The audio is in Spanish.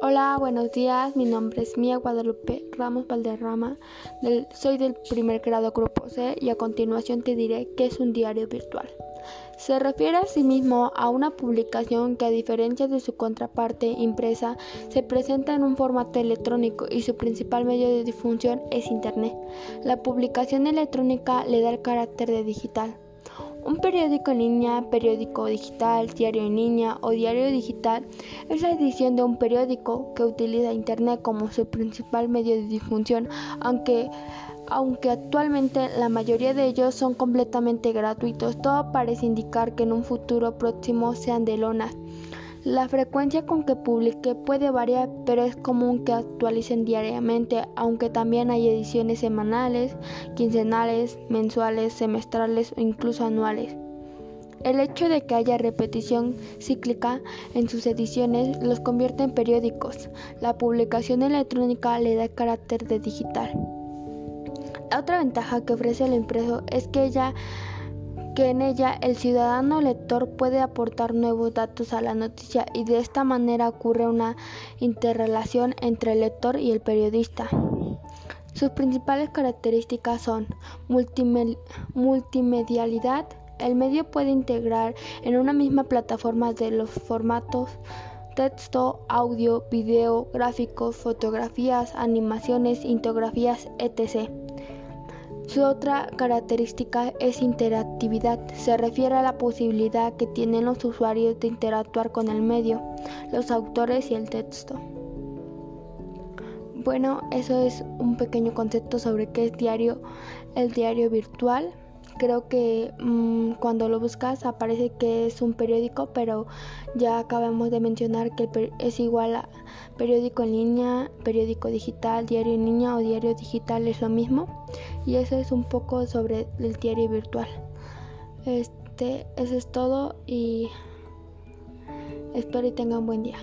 Hola, buenos días. Mi nombre es Mía Guadalupe Ramos Valderrama. soy del primer grado Grupo C y a continuación te diré qué es un diario virtual. Se refiere a sí mismo a una publicación que a diferencia de su contraparte impresa se presenta en un formato electrónico y su principal medio de difusión es Internet. La publicación electrónica le da el carácter de digital. Un periódico en línea, periódico digital, diario en línea o diario digital es la edición de un periódico que utiliza Internet como su principal medio de difusión, aunque, aunque actualmente la mayoría de ellos son completamente gratuitos. Todo parece indicar que en un futuro próximo sean de lona. La frecuencia con que publique puede variar, pero es común que actualicen diariamente, aunque también hay ediciones semanales, quincenales, mensuales, semestrales o incluso anuales. El hecho de que haya repetición cíclica en sus ediciones los convierte en periódicos. La publicación electrónica le da carácter de digital. La otra ventaja que ofrece el impreso es que ella que en ella el ciudadano lector puede aportar nuevos datos a la noticia y de esta manera ocurre una interrelación entre el lector y el periodista. Sus principales características son multimedialidad. El medio puede integrar en una misma plataforma de los formatos texto, audio, video, gráficos, fotografías, animaciones, infografías, etc. Su otra característica es interactividad. Se refiere a la posibilidad que tienen los usuarios de interactuar con el medio, los autores y el texto. Bueno, eso es un pequeño concepto sobre qué es diario, el diario virtual creo que mm, cuando lo buscas aparece que es un periódico, pero ya acabamos de mencionar que es igual a periódico en línea, periódico digital, diario en línea o diario digital es lo mismo. Y eso es un poco sobre el diario virtual. Este, eso es todo y espero y tengan buen día.